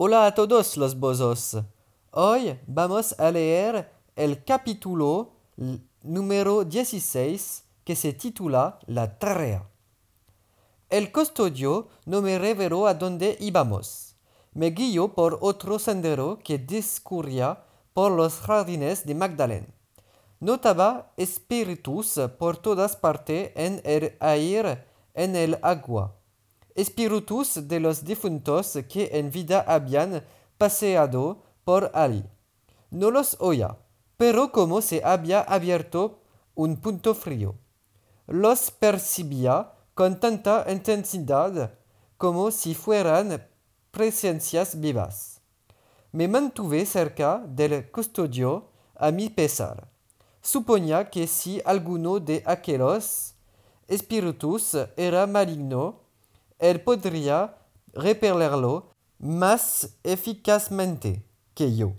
Hola a todos los bozos. Hoy vamos a leer el capítulo número 16 que se titula La tarea. El custodio no me reveló a dónde. Me guió por otro sendero que discurría por los jardines de Magdalene. Notaba espíritus por todas partes en el aire, en el agua. Espíritus de los difuntos que en vida habían paseado por allí. No los oía, pero como se había abierto un punto frío. Los percibía con tanta intensidad como si fueran presencias vivas. Me mantuve cerca del custodio a mi pesar. Suponía que si alguno de aquellos espíritus era maligno, él podría repelerlo más eficazmente que yo.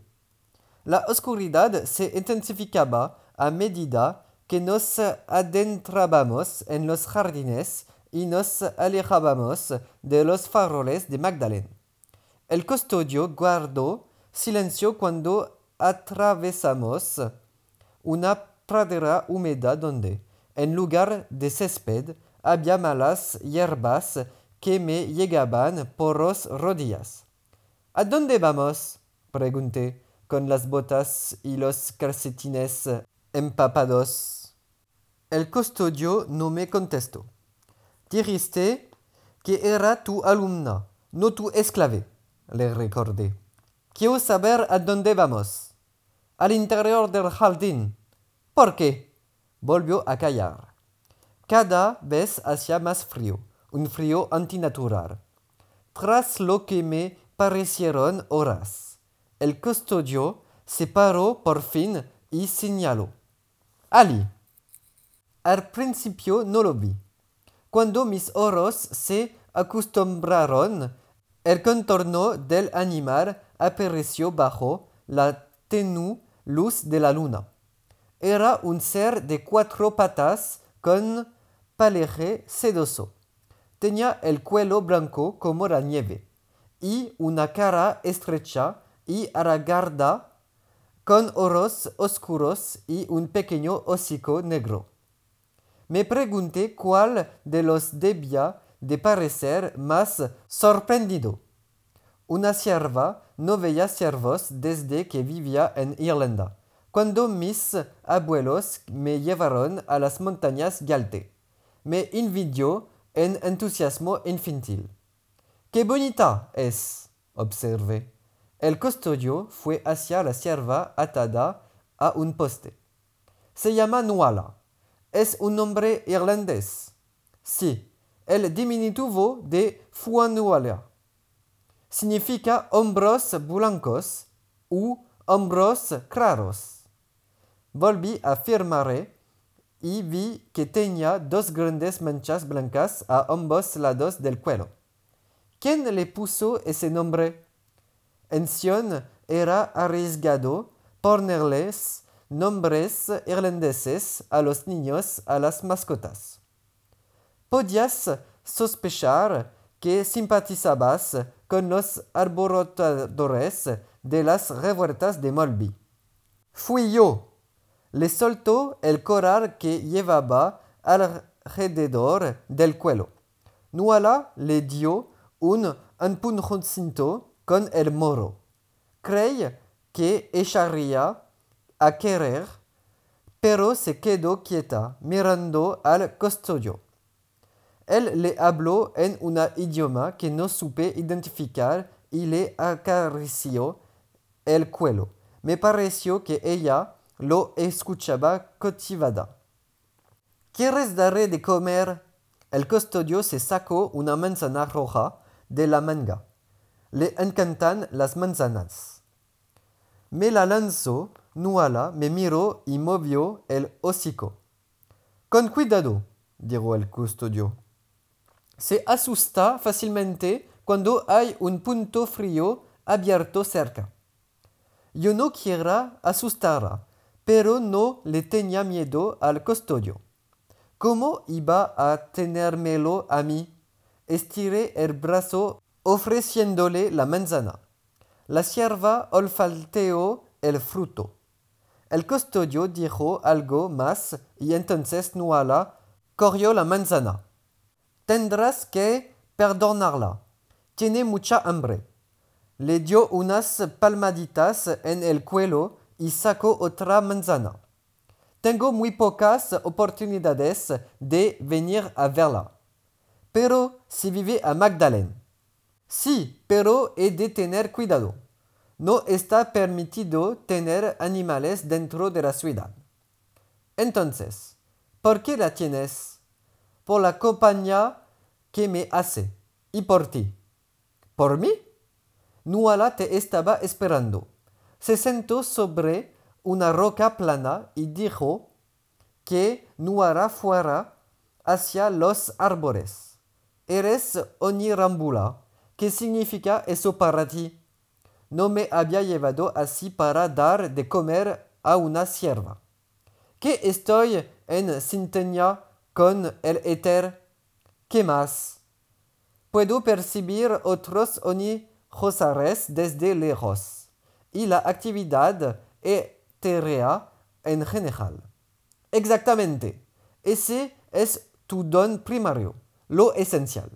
La oscuridad se intensificaba a medida que nos adentrábamos en los jardines y nos alejábamos de los faroles de Magdalene. El custodio guardó silencio cuando atravesamos una pradera húmeda donde, en lugar de césped, había malas hierbas que me llegaban por las rodillas. ¿A dónde vamos? pregunté, con las botas y los calcetines empapados. El custodio no me contestó. Dijiste que era tu alumna, no tu esclave, le recordé. Quiero saber a dónde vamos. Al interior del jardín. ¿Por qué? Volvió a callar. Cada vez hacía más frío, un frío antinatural. Tras lo que me parecieron horas, el custodio se paró por fin y señaló. Ali. Al principio no lo vi. Cuando mis ojos se acostumbraron, el contorno del animal apareció bajo la tenue luz de la luna. Era un ser de cuatro patas con pelaje sedoso. Tenía el cuello blanco como la nieve y una cara estrecha y alargada con ojos oscuros y un pequeño hocico negro. Me pregunté cuál de los debía de parecer más sorprendido. Una sierva no veía ciervos desde que vivía en Irlanda, cuando mis abuelos me llevaron a las montañas Galte. Me envidió en entusiasmo infantil. ¡Qué bonita es! observé. El custodio fue hacia la sierva atada a un poste. Se llama Nuala. Es un nombre irlandés. Sí, el diminutivo de Fuanuala. Significa hombros blancos u hombros claros. Volví a y vi que tenía dos grandes manchas blancas a ambos lados del cuello. ¿Quién le puso ese nombre? En Sion era arriesgado ponerles nombres irlandeses a los niños, a las mascotas. Podías sospechar que simpatizabas con los alborotadores de las revueltas de Molby. Fui yo. Le soltó el coral que llevaba alrededor del cuello. Nuala le dio un empujoncito con el moro. Creí que echaría a querer, pero se quedó quieta mirando al custodio. Él le habló en un idioma que no supe identificar y le acarició el cuello. Me pareció que ella lo escuchaba cautivada. ¿Quieres darle de comer? El custodio se sacó una manzana roja de la manga. Le encantan las manzanas. Me la lanzó, Nuala me miró y movió el hocico. Con cuidado, dijo el custodio. Se asusta fácilmente cuando hay un punto frío abierto cerca. Yo no quiera asustarla, pero no le tenía miedo al custodio. ¿Cómo iba a tenérmelo a mí? Estiré el brazo ofreciéndole la manzana. la sierva olfateó el fruto. El custodio dijo algo más y entonces Nuala corrió la manzana. Tendrás que perdonarla. Tiene mucha hambre. Le dio unas palmaditas en el cuello y sacó otra manzana. Tengo muy pocas oportunidades de venir a verla. Pero si vive a Magdalene. Sí, pero he de tener cuidado. No está permitido tener animales dentro de la ciudad. Entonces, ¿por qué la tienes? Por la compañía que me hace y por ti? ¿Por mí? Nuala te estaba esperando. Se sentó sobre una roca plana y dijo que Nuala fuera hacia los árboles. Eres onirambula. ¿Qué significa eso para ti? No me había llevado así para dar de comer a una sierva. ¿Que estoy en sintonía con el éter? ¿Qué más? Puedo percibir otros onijosares desde lejos? Y la actividad etérea en general. Exactamente. Ese es tu don primario, lo esencial.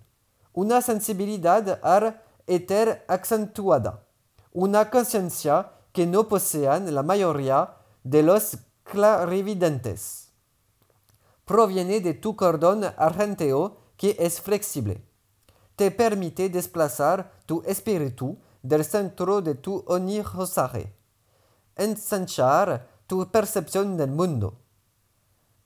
Una sensibilidad al éter acentuada, una conciencia que no posean la mayoría de los clarividentes. Proviene de tu cordón argenteo que es flexible. Te permite desplazar tu espíritu del centro de tu onijosaje, ensanchar tu percepción del mundo.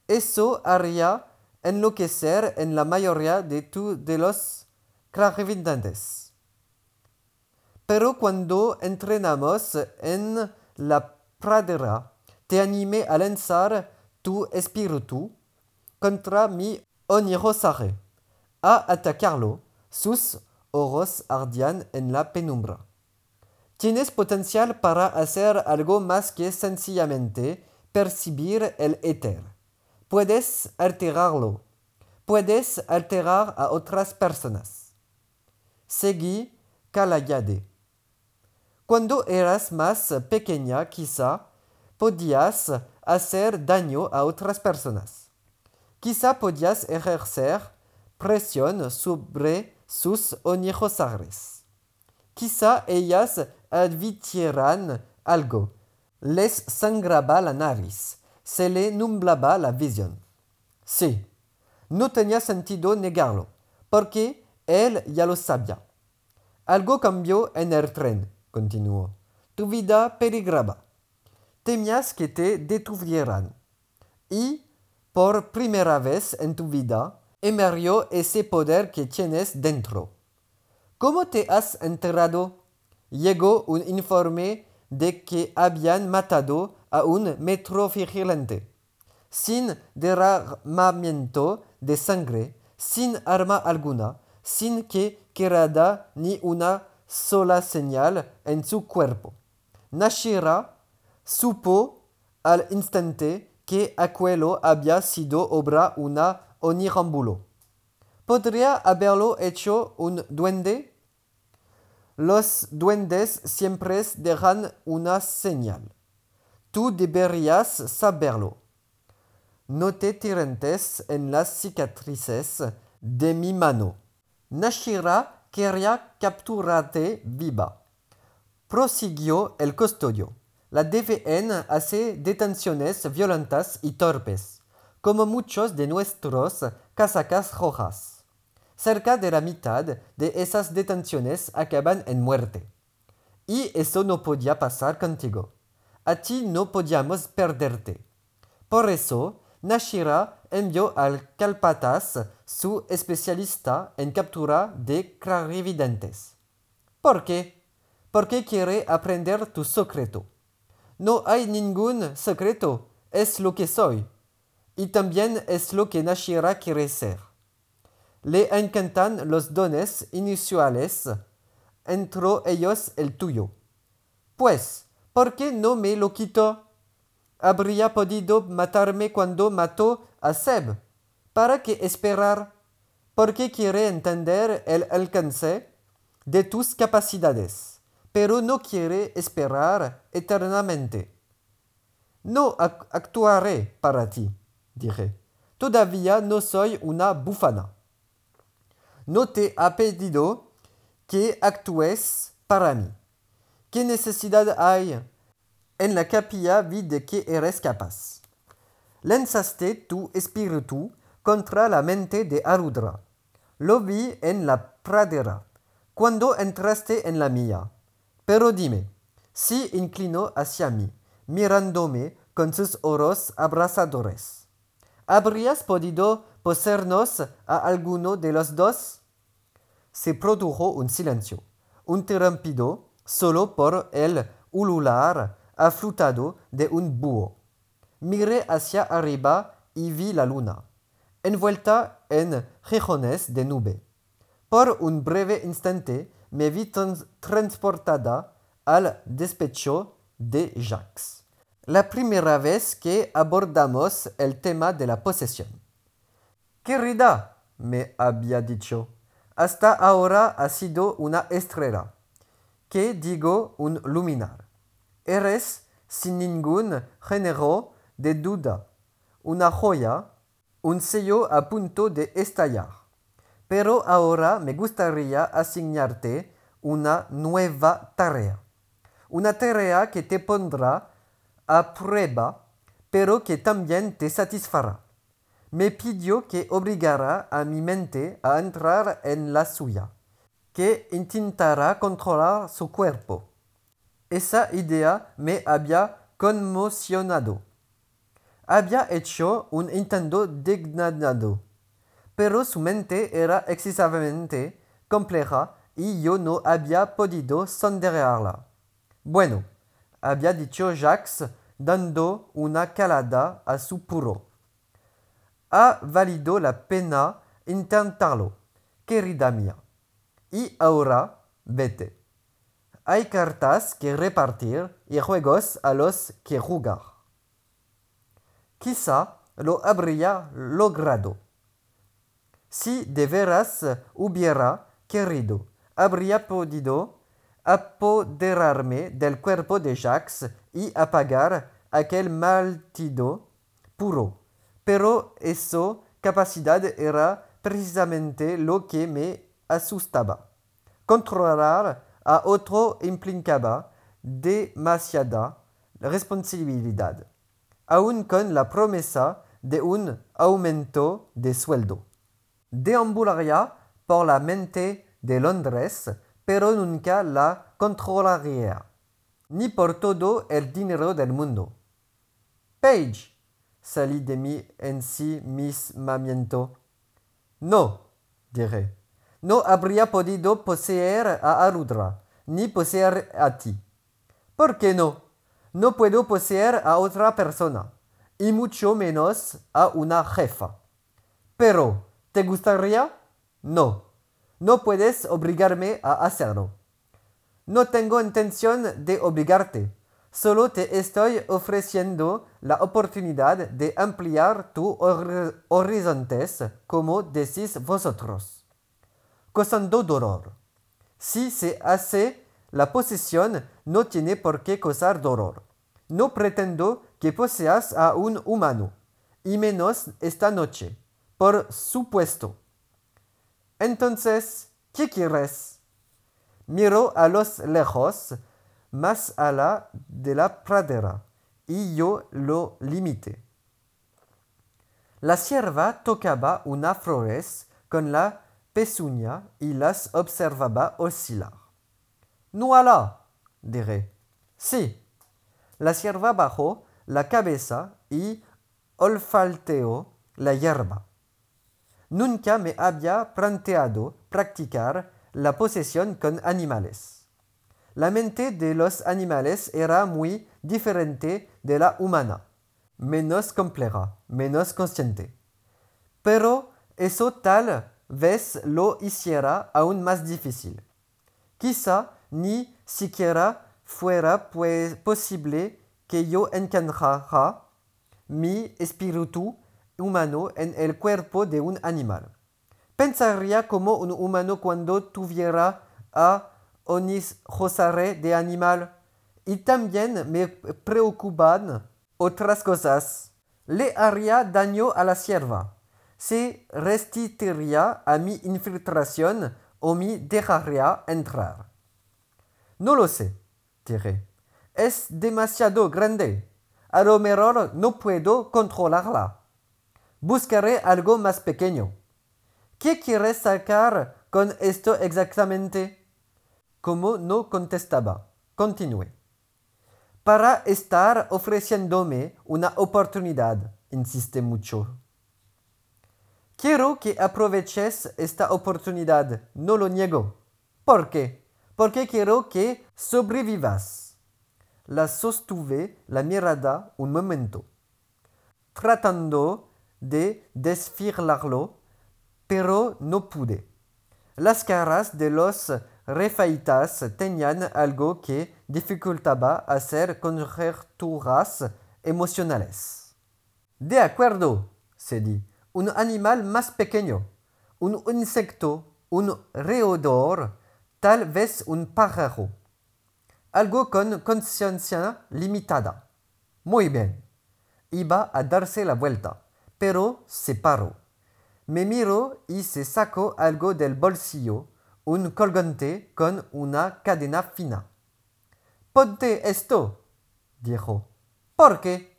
Eso haría enloquecer en la mayoría de, tu, de los clarividentes. Pero cuando entrenamos en la pradera, te animé a lanzar tu espíritu contra mi onirosaje, a atacarlo, sus ojos ardían en la penumbra. Tienes potencial para hacer algo más que sencillamente percibir el éter. Puedes alterarlo. Puedes alterar a otras personas. Seguí Calayade. Cuando eras más pequeña, quizá podías hacer daño a otras personas. Quizá podías ejercer presión sobre sus onijosares. Quizá ellas advirtieran algo. Les sangraba la nariz, se le nublaba la visión. Sí, no tenía sentido negarlo, porque él ya lo sabía. Algo cambió en el tren, continuó. Tu vida peligraba. Temías que te detuvieran. Y, por primera vez en tu vida, emergió ese poder que tienes dentro. ¿Cómo te has enterado? Llegó un informe de que habían matado a un metro vigilante, sin derramamiento de sangre, sin arma alguna, sin que quedara ni una sola señal en su cuerpo. Nashira supo al instante que aquello había sido obra una onirambulo. ¿Podría haberlo hecho un duende? Los duendes siempre dejan una señal. Tú deberías saberlo. No te tirentes en las cicatrices de mi mano. Nashira quería capturarte viva. Prosiguió el custodio. La DVN hace detenciones violentas y torpes, como muchos de nuestros casacas rojas. Cerca de la mitad de esas detenciones acaban en muerte. Y eso no podía pasar contigo. A ti no podíamos perderte. Por eso, Nashira envió al Calpatas, su especialista en captura de clarividentes. ¿Por qué? Porque quiere aprender tu secreto. No hay ningún secreto, es lo que soy. Y también es lo que Nashira quiere ser. Le encantan los dones inusuales, entre ellos el tuyo. Pues, ¿por qué no me lo quito? Habría podido matarme cuando mató a Seb. ¿Para qué esperar? Porque quiere entender el alcance de tus capacidades pero no quiere esperar eternamente? No actuaré para ti, dije. Todavía no soy una bufana. No te ha pedido que actúes para mí. ¿Qué necesidad hay en la capilla de que eres capaz? Lanzaste tu espíritu contra la mente de Arudra. Lo vi en la pradera, cuando entraste en la mía. Pero dime, si inclino hacia mí, mirándome con sus oros abrasadores, ¿habrías podido poseernos a alguno de los dos? Se produjo un silencio, interrumpido solo por el ulular aflutado de un búho. Miré hacia arriba y vi la luna, envuelta en rejones de nube. Por un breve instante me vi transportada al despecho de Jacques. La primera vez que abordamos el tema de la posesión. Querida, me había dicho, hasta ahora ha sido una estrella. que digo? Un luminar. Eres, sin ningún género de duda, una joya, un sello a punto de estallar. Pero ahora me gustaría asignarte una nueva tarea. Una tarea que te pondrá a prueba, pero que también te satisfará. Me pidió que obligara a mi mente a entrar en la suya, que intentara controlar su cuerpo. Esa idea me había conmocionado. Había hecho un intento dignado, pero su mente era excesivamente compleja y yo no había podido sondearla. Bueno, había dicho Jacques, dando una calada a su puro. Ha valido la pena intentarlo, querida mía. Y ahora, vete. Hay cartas que repartir y juegos a los que jugar. Quizá lo habría logrado. Si de veras hubiera querido, habría podido apoderarme del cuerpo de Jacques y apagar aquel maltido puro. Pero esa capacidad era precisamente lo que me asustaba. Controlar a otro implicaba demasiada responsabilidad, aun con la promesa de un aumento de sueldo. Deambularía por la mente de Londres pero nunca la controlaría, ni por todo el dinero del mundo. Page, salí de mi ensimismamiento. No, dije, no habría podido poseer a Arudra, ni poseer a ti. ¿Por qué no? No puedo poseer a otra persona, y mucho menos a una jefa. Pero, ¿te gustaría? No. No puedes obligarme a hacerlo. No tengo intención de obligarte. Solo te estoy ofreciendo la oportunidad de ampliar tus horizontes, como decís vosotros. Causando dolor. Si se hace la posesión, no tiene por qué causar dolor. No pretendo que poseas a un humano, y menos esta noche. Por supuesto. Entonces, ¿qué quieres? Miro a los lejos, más allá de la pradera, yo lo limité. La sierva tocaba una flores con la pezuña y las observaba oscilar. Nuala, diré. Sí. La sierva bajó la cabeza y olfalteó la hierba. Nunca me había planteado practicar la posesión con animales. La mente de los animales era muy diferente de la humana, menos compleja, menos consciente. Pero eso tal vez lo hiciera aún más difícil. Quizá ni siquiera fuera pues posible que yo encontrara mi espíritu humano en el cuerpo de un animal. Pensaría como un humano cuando tuviera a onis josare de animal y también me preocupan otras cosas. Le haría daño a la sierva. Se resistiría a mi infiltración o me dejaría entrar. No lo sé, diré. Es demasiado grande? A lo mejor no puedo controlarla. Buscaré algo más pequeño. ¿Qué quieres sacar con esto exactamente? Como no contestaba, continué. Para estar ofreciéndome una oportunidad, insiste mucho. Quiero que aproveches esta oportunidad, no lo niego. ¿Por qué? Porque quiero que sobrevivas. La sostuve la mirada un momento, tratando de desfilarlo, pero no pude. Las caras de los refaitas tenían algo que dificultaba hacer conjeturas emocionales. De acuerdo, se di, un animal más pequeño, un insecto, un roedor, tal vez un pájaro. Algo con conciencia limitada. Muy bien. Iba a darse la vuelta, pero se paró. Me miró y se sacó algo del bolsillo, un colgante con una cadena fina. Ponte esto, dijo. ¿Por qué?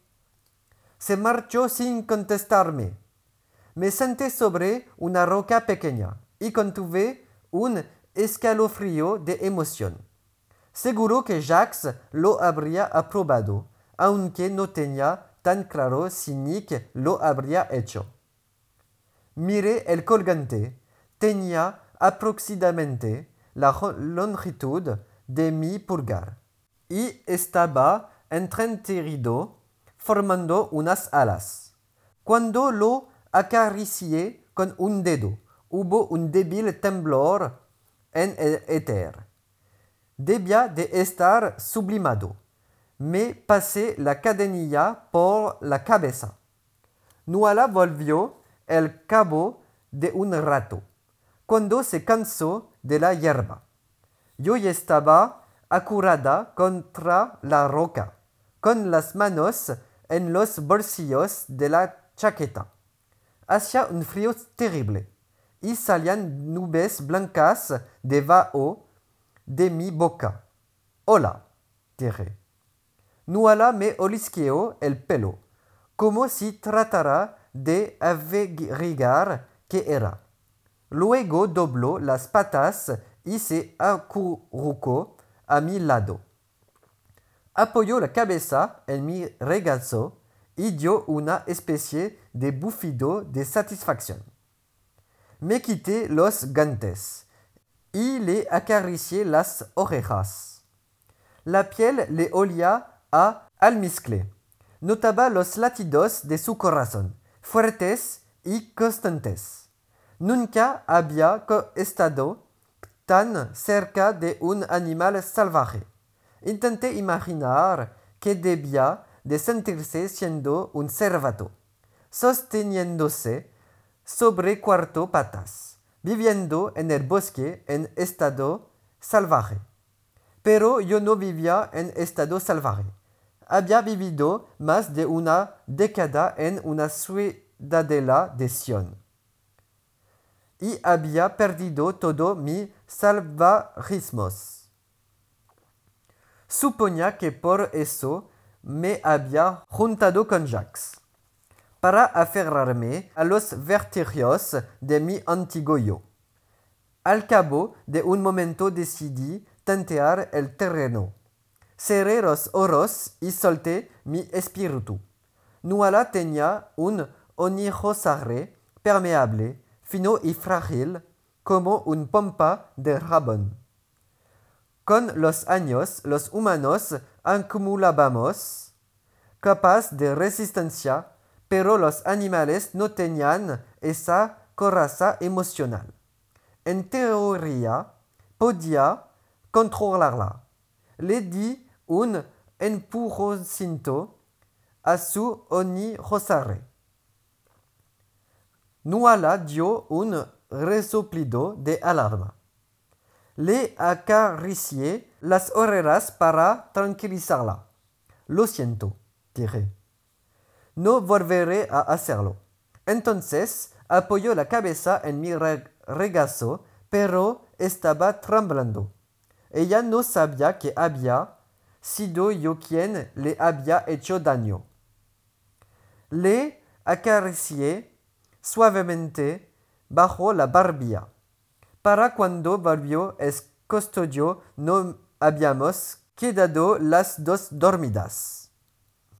Se marchó sin contestarme. Me senté sobre una roca pequeña y contuve un escalofrío de emoción. Seguro que Jacques lo habría aprobado, aunque no tenía tan claro si Nick lo habría hecho. Miré el colgante. Tenía aproximadamente la longitud de mi pulgar y estaba entreterido formando unas alas. Cuando lo acaricié con un dedo, hubo un débil temblor en el éter. Debía de estar sublimado. Me pasé la cadenilla por la cabeza. Nuala volvió el cabo de un rato, cuando se cansó de la hierba. Yo estaba acurada contra la roca, con las manos en los bolsillos de la chaqueta. Hacía un frío terrible y salían nubes blancas de vaho de mi boca. Hola, dije. Nuala me olisqueó el pelo, como si tratara de averiguar qué era. Luego dobló las patas y se acurrucó a mi lado. Apoyó la cabeza en mi regazo y dio una especie de bufido de satisfacción. Me quité los gantes y le acaricié las orejas. La piel le olía a almizcle. Notaba los latidos de su corazón, fuertes y constantes. Nunca había estado tan cerca de un animal salvaje. Intenté imaginar que debía de sentirse siendo un cervato, sosteniéndose sobre cuatro patas, viviendo en el bosque en estado salvaje. Pero yo no vivía en estado salvaje. Había vivido más de una década en una ciudadela de Sion. Y había perdido todo mi salvajismos. Suponía que por eso me había juntado con Jacques para aferrarme a los vertigios de mi antiguo. Al cabo de un momento decidí tantear el terreno. Cerré los oros y solté mi espíritu. Nuala tenía un onirosarre permeable, fino y frágil, como un pompa de rabón. Con los años, los humanos acumulábamos capaz de resistencia pero los animales no tenían esa coraza emocional. En teoría, podía controlarla. Le di un empujoncito a su onirosarre. Nuala dio un resoplido de alarma. Le acaricié las orejas para tranquilizarla. Lo siento, dije. No volveré a hacerlo. Entonces apoyó la cabeza en mi regazo, pero estaba temblando. Ella no sabía que había sido yo quien le había hecho daño. Le acaricié suavemente bajo la barbilla. Para cuando volvió el custodio no habíamos quedado las dos dormidas.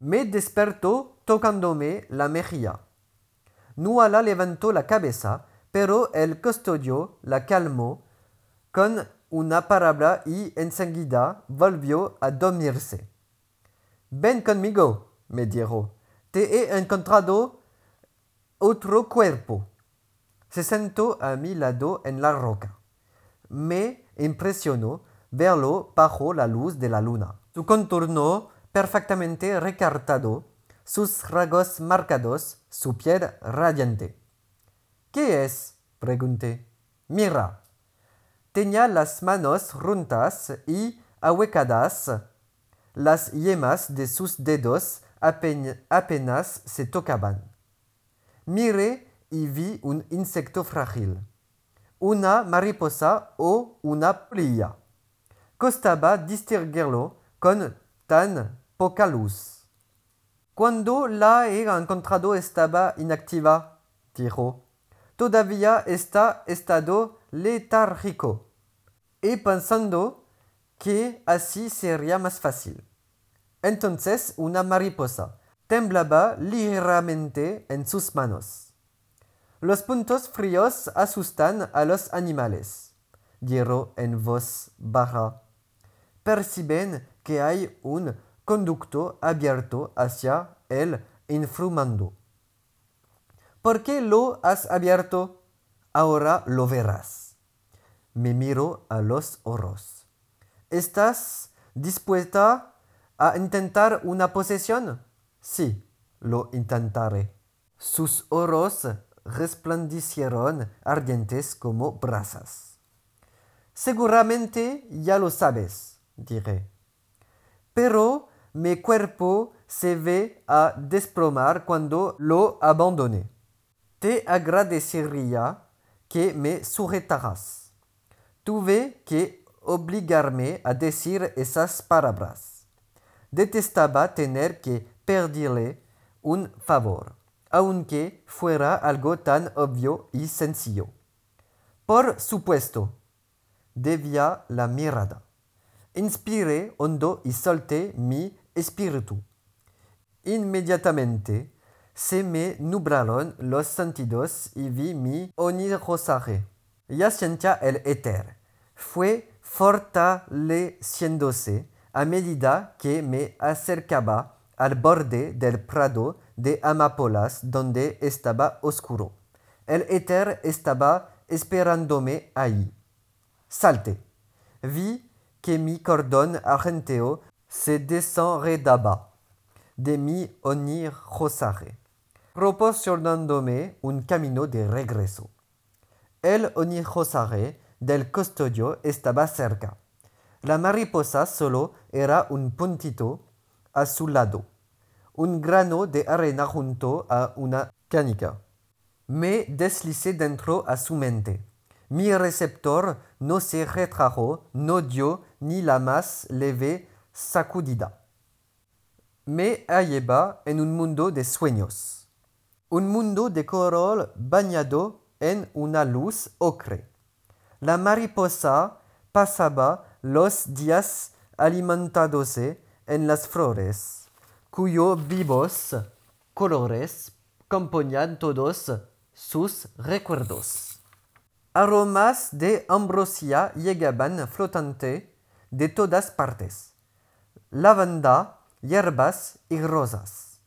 Me despertó tocándome la mejilla. Nuala levantó la cabeza, pero el custodio la calmó con una palabra y enseguida volvió a dormirse. Ven conmigo, me dijo. Te he encontrado otro cuerpo. Se sentó a mi lado en la roca. Me impresionó verlo bajo la luz de la luna. Su contorno perfectamente recartado, sus rasgos marcados, su piel radiante. ¿Qué es? pregunté. Mira. Tenía las manos runtas y ahuecadas. Las yemas de sus dedos apenas se tocaban. Miré y vi un insecto frágil, una mariposa o una polilla. Costaba distinguirlo con tan poca luz. Cuando la he encontrado estaba inactiva, dijo. Todavía está estado letárgico. Y pensando que así sería más fácil. Entonces una mariposa temblaba ligeramente en sus manos. Los puntos fríos asustan a los animales, dijo en voz baja. Perciben que hay un conducto abierto hacia el infrumando. ¿Por qué lo has abierto? Ahora lo verás. Me miro a los oros. ¿Estás dispuesta a intentar una posesión? Sí, lo intentaré. Sus oros resplandecieron ardientes como brasas. Seguramente ya lo sabes, diré. Pero mi cuerpo se ve a desplomar cuando lo abandone. Te agradecería que me sujetaras. Tuve que obligarme a decir esas palabras. Detestaba tener que pedirle un favor aunque fuera algo tan obvio y sencillo. Por supuesto, debía la mirada. Inspiré hondo y solté mi espíritu. Inmediatamente se me nublaron los sentidos y vi mi onirrosaje. Ya sentía el éter. Fue fortaleciéndose a medida que me acercaba al borde del prado de amapolas donde estaba oscuro. El éter estaba esperándome ahí. Salte. Vi que mi cordón argenteo se desenredaba de mi onirrosaje, proporcionándome un camino de regreso. El onirrosaje del custodio estaba cerca. La mariposa solo era un puntito a un grano de arena junto a una canica. Me deslicé dentro a su mente. Mi receptor no se retrajo, no dio ni la más leve sacudida. Me hallaba en un mundo de sueños, un mundo de color bañado en una luz ocre. La mariposa pasaba los días alimentándose en las flores cuyos vivos colores componían todos sus recuerdos. Aromas de ambrosía llegaban flotante de todas partes. Lavanda, hierbas y rosas.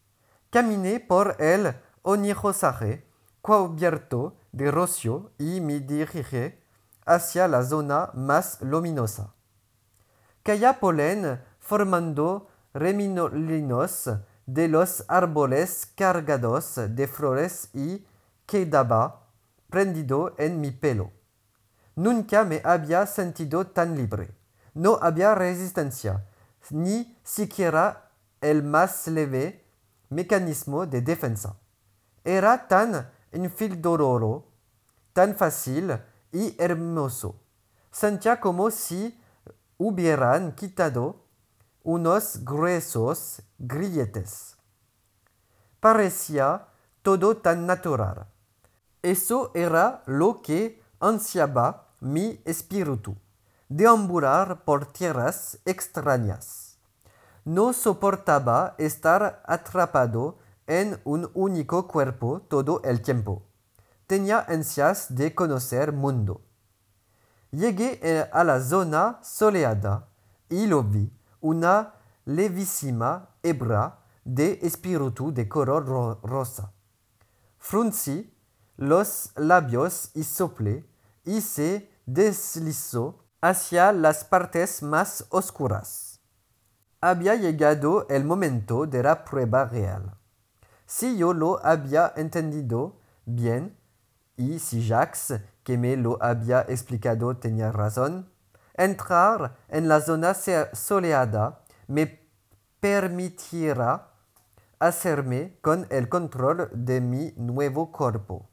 Caminé por el onirosaje cubierto de rocio y me hacia la zona más luminosa. Caía polen formando remolinos de los árboles cargados de flores y quedaba prendido en mi pelo. Nunca me había sentido tan libre. No había resistencia, ni siquiera el más leve mecanismo de defensa. Era tan infildororo, tan fácil y hermoso. Sentía como si hubieran quitado unos gruesos grilletes. Parecía todo tan natural. Eso era lo que ansiaba mi espíritu, deambular por tierras extrañas. No soportaba estar atrapado en un único cuerpo todo el tiempo. Tenía ansias de conocer mundo. Llegué eh, a la zona soleada y lo vi, una levísima hebra de espíritu de color rosa. Fruncí los labios y soplé y se deslizó hacia las partes más oscuras. Había llegado el momento de la prueba real. Si yo lo había entendido bien, y si Jacques, que me lo había explicado, tenía razón, entrar en la zona soleada me permitirá hacerme con el control de mi nuevo cuerpo.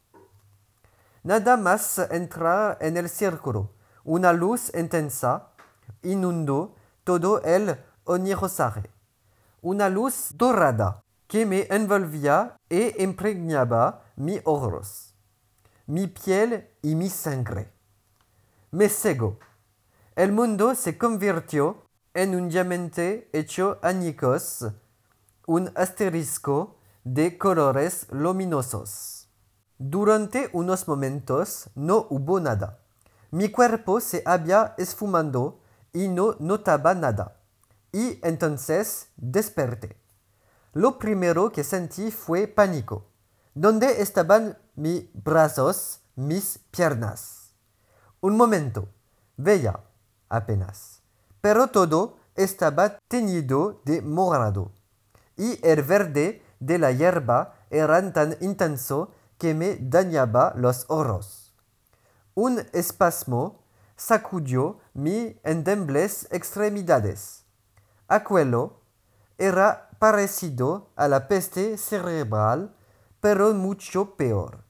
Nada más entrar en el círculo. Una luz intensa inundó todo el onirosaje. Una luz dorada que me envolvía e impregnaba mis ojos, mi piel y mi sangre. Me. El mundo se convirtió en un diamante hecho añicos, un asterisco de colores luminosos. Durante unos momentos no hubo nada. Mi cuerpo se había esfumando y no notaba nada. Y entonces desperté. Lo primero que sentí fue pánico. ¿Dónde estaban mis brazos, mis piernas? Un momento. Veía apenas. Pero todo estaba teñido de morado. Y el verde de la hierba era tan intenso que me dañaba los ojos. Un espasmo sacudió mis endebles extremidades. Aquello era parecido a la peste cerebral, pero mucho peor.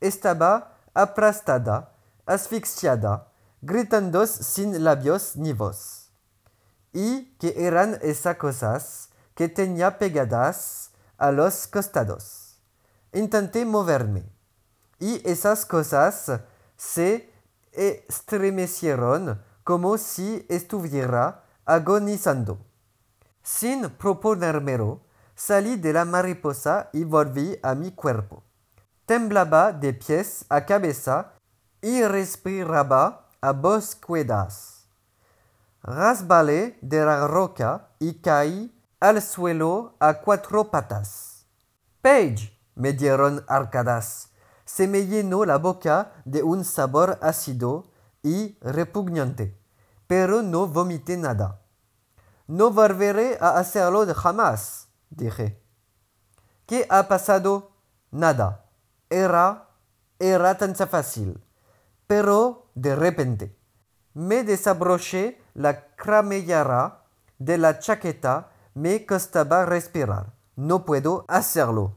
Estaba aplastada, asfixiada, gritando sin labios ni voz. Y que eran esas cosas que tenía pegadas a los costados. Intenté moverme y esas cosas se estremecieron como si estuviera agonizando. Sin proponérmelo, salí de la mariposa y volví a mi cuerpo. Temblaba de pies a cabeza y respiraba a bosquedas. Rasbalé de la roca y caí al suelo a cuatro patas. Page, me dieron arcadas. Se me llenó la boca de un sabor ácido y repugnante, pero no vomité nada. No volveré a hacerlo jamás, dije. ¿Qué ha pasado? Nada. Era, era tan fácil. Pero de repente, me desabroché la cramellera de la chaqueta, me costaba respirar. No puedo hacerlo.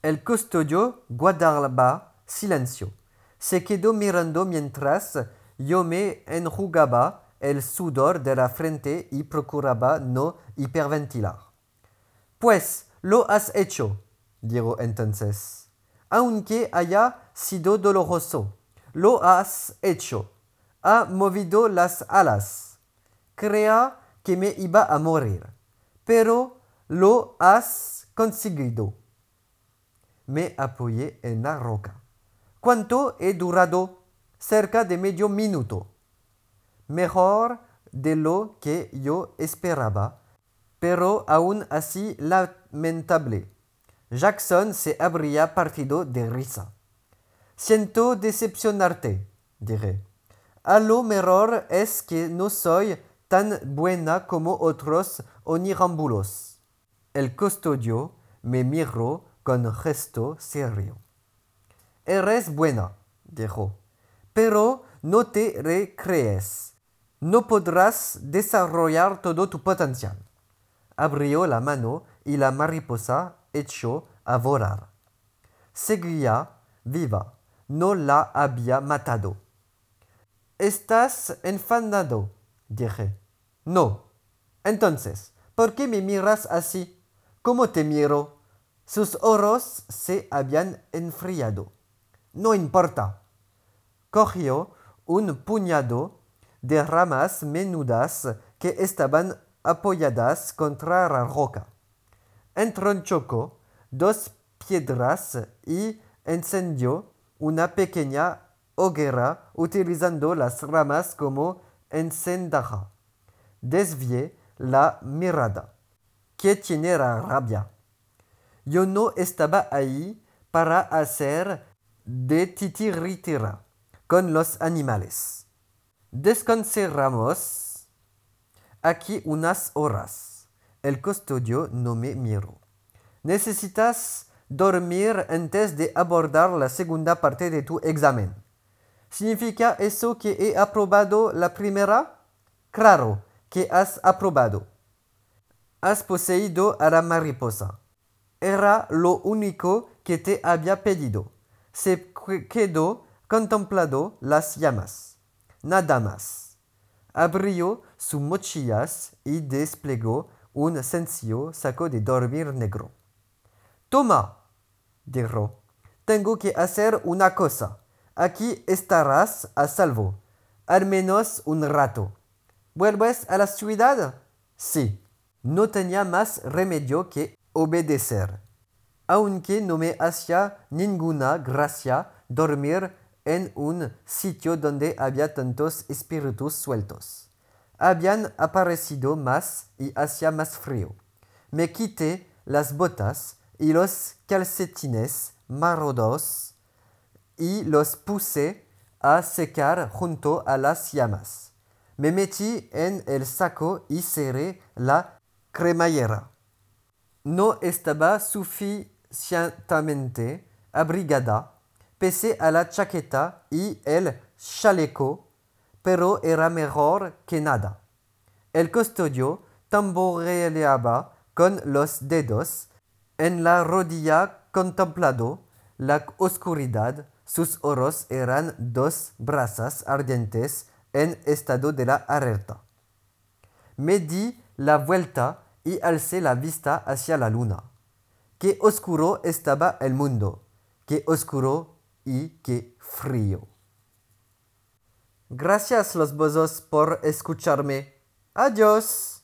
El custodio guardaba silencio. Se quedó mirando mientras yo me enjugaba el sudor de la frente y procuraba no hiperventilar. Pues lo has hecho, dijo entonces. Aunque haya sido doloroso, lo has hecho. Ha movido las alas. Crea que me iba a morir, pero lo has conseguido me apoyé en la roca. ¿Cuánto he durado? Cerca de medio minuto. Mejor de lo que yo esperaba, pero aún así lamentable. Jackson se habría partido de risa. Siento decepcionarte, dije. A lo mejor es que no soy tan buena como otros onirambulos. El custodio me miró con gesto serio. Eres buena, dijo, pero no te recrees. No podrás desarrollar todo tu potencial. Abrió la mano y la mariposa echó a volar. Seguía viva. No la había matado. Estás enfadado, dije. No. Entonces, ¿por qué me miras así? ¿Cómo te miro? Sus ojos se habían enfriado. No importa. Cogió un puñado de ramas menudas que estaban apoyadas contra la roca. Entronchocó dos piedras y encendió una pequeña hoguera utilizando las ramas como encendaja. Desvié la mirada. ¿Qué tiene la rabia? Yo no estaba ahí para hacer de titiritira con los animales. Descansamos aquí unas horas. El custodio no me miró. Necesitas dormir antes de abordar la segunda parte de tu examen. ¿Significa eso que he aprobado la primera? Claro que has aprobado. Has poseído a la mariposa. Era lo único que te había pedido. Se quedó contemplando las llamas. Nada más. Abrió sus mochillas y desplegó un sencillo saco de dormir negro. Toma, dijo. Tengo que hacer una cosa. Aquí estarás a salvo, al menos un rato. ¿Vuelves a la ciudad? Sí. No tenía más remedio que obedecer. Aunque no me hacía ninguna gracia dormir en un sitio donde había tantos espíritus sueltos. Habían aparecido más y hacía más frío. Me quité las botas y los calcetines marrodos y los puse a secar junto a las llamas. Me metí en el saco y cerré la cremallera. No estaba suficientemente abrigada pese a la chaqueta y el chaleco, pero era mejor que nada. El custodio tamboreaba con los dedos en la rodilla contemplado la oscuridad sus ojos eran dos brasas ardientes en estado de la alerta. Me di la vuelta y alcé la vista hacia la luna. Qué oscuro estaba el mundo, qué oscuro y qué frío. Gracias los bozos por escucharme. Adiós.